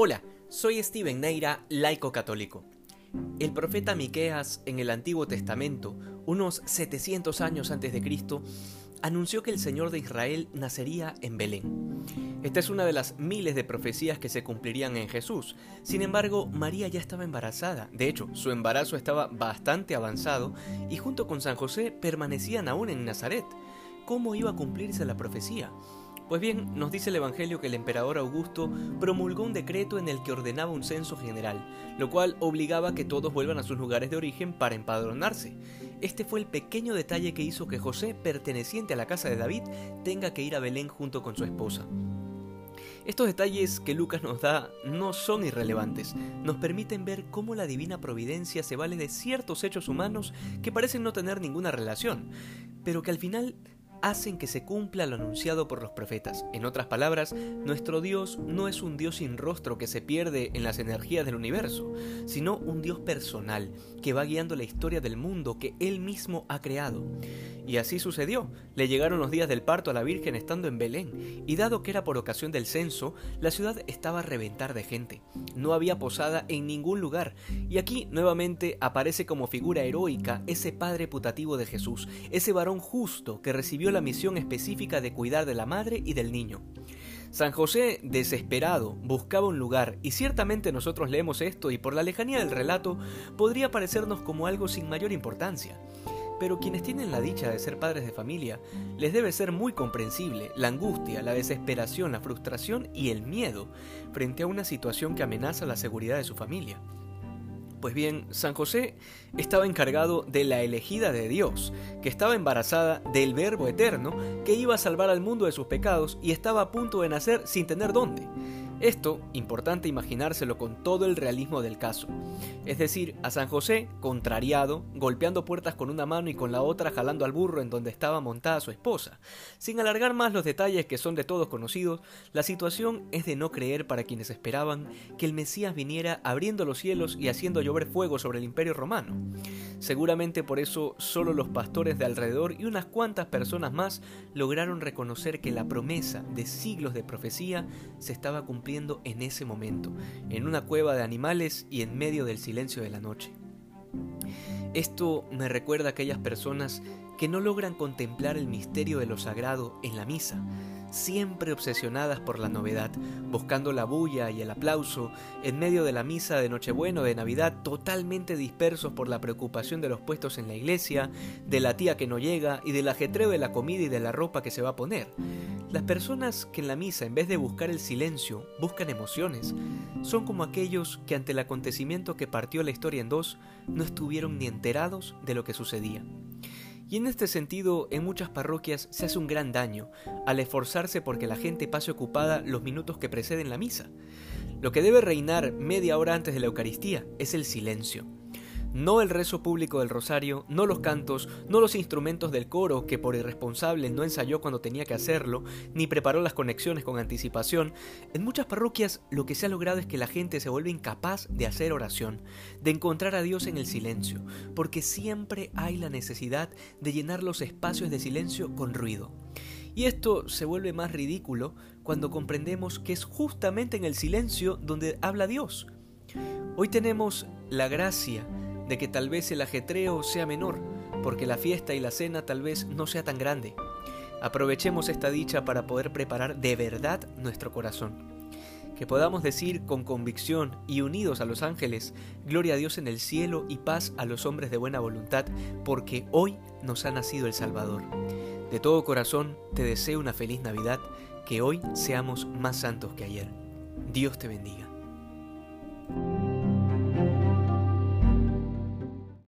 Hola, soy Steven Neira, laico católico. El profeta Miqueas en el Antiguo Testamento, unos 700 años antes de Cristo, anunció que el Señor de Israel nacería en Belén. Esta es una de las miles de profecías que se cumplirían en Jesús. Sin embargo, María ya estaba embarazada. De hecho, su embarazo estaba bastante avanzado y junto con San José permanecían aún en Nazaret. ¿Cómo iba a cumplirse la profecía? Pues bien, nos dice el Evangelio que el emperador Augusto promulgó un decreto en el que ordenaba un censo general, lo cual obligaba a que todos vuelvan a sus lugares de origen para empadronarse. Este fue el pequeño detalle que hizo que José, perteneciente a la casa de David, tenga que ir a Belén junto con su esposa. Estos detalles que Lucas nos da no son irrelevantes, nos permiten ver cómo la divina providencia se vale de ciertos hechos humanos que parecen no tener ninguna relación, pero que al final hacen que se cumpla lo anunciado por los profetas. En otras palabras, nuestro Dios no es un Dios sin rostro que se pierde en las energías del universo, sino un Dios personal que va guiando la historia del mundo que Él mismo ha creado. Y así sucedió. Le llegaron los días del parto a la Virgen estando en Belén, y dado que era por ocasión del censo, la ciudad estaba a reventar de gente. No había posada en ningún lugar, y aquí nuevamente aparece como figura heroica ese padre putativo de Jesús, ese varón justo que recibió la misión específica de cuidar de la madre y del niño. San José, desesperado, buscaba un lugar, y ciertamente nosotros leemos esto y por la lejanía del relato podría parecernos como algo sin mayor importancia pero quienes tienen la dicha de ser padres de familia, les debe ser muy comprensible la angustia, la desesperación, la frustración y el miedo frente a una situación que amenaza la seguridad de su familia. Pues bien, San José estaba encargado de la elegida de Dios, que estaba embarazada del Verbo Eterno, que iba a salvar al mundo de sus pecados y estaba a punto de nacer sin tener dónde. Esto, importante imaginárselo con todo el realismo del caso. Es decir, a San José, contrariado, golpeando puertas con una mano y con la otra jalando al burro en donde estaba montada su esposa. Sin alargar más los detalles que son de todos conocidos, la situación es de no creer para quienes esperaban que el Mesías viniera abriendo los cielos y haciendo llover fuego sobre el imperio romano. Seguramente por eso solo los pastores de alrededor y unas cuantas personas más lograron reconocer que la promesa de siglos de profecía se estaba cumpliendo en ese momento, en una cueva de animales y en medio del silencio de la noche. Esto me recuerda a aquellas personas que no logran contemplar el misterio de lo sagrado en la misa, siempre obsesionadas por la novedad, buscando la bulla y el aplauso, en medio de la misa de Nochebuena o de Navidad, totalmente dispersos por la preocupación de los puestos en la iglesia, de la tía que no llega y del ajetreo de la comida y de la ropa que se va a poner. Las personas que en la misa, en vez de buscar el silencio, buscan emociones, son como aquellos que ante el acontecimiento que partió la historia en dos, no estuvieron ni enterados de lo que sucedía. Y en este sentido, en muchas parroquias se hace un gran daño al esforzarse porque la gente pase ocupada los minutos que preceden la misa. Lo que debe reinar media hora antes de la Eucaristía es el silencio. No el rezo público del rosario, no los cantos, no los instrumentos del coro que por irresponsable no ensayó cuando tenía que hacerlo, ni preparó las conexiones con anticipación. En muchas parroquias lo que se ha logrado es que la gente se vuelve incapaz de hacer oración, de encontrar a Dios en el silencio, porque siempre hay la necesidad de llenar los espacios de silencio con ruido. Y esto se vuelve más ridículo cuando comprendemos que es justamente en el silencio donde habla Dios. Hoy tenemos la gracia de que tal vez el ajetreo sea menor, porque la fiesta y la cena tal vez no sea tan grande. Aprovechemos esta dicha para poder preparar de verdad nuestro corazón. Que podamos decir con convicción y unidos a los ángeles, gloria a Dios en el cielo y paz a los hombres de buena voluntad, porque hoy nos ha nacido el Salvador. De todo corazón te deseo una feliz Navidad, que hoy seamos más santos que ayer. Dios te bendiga.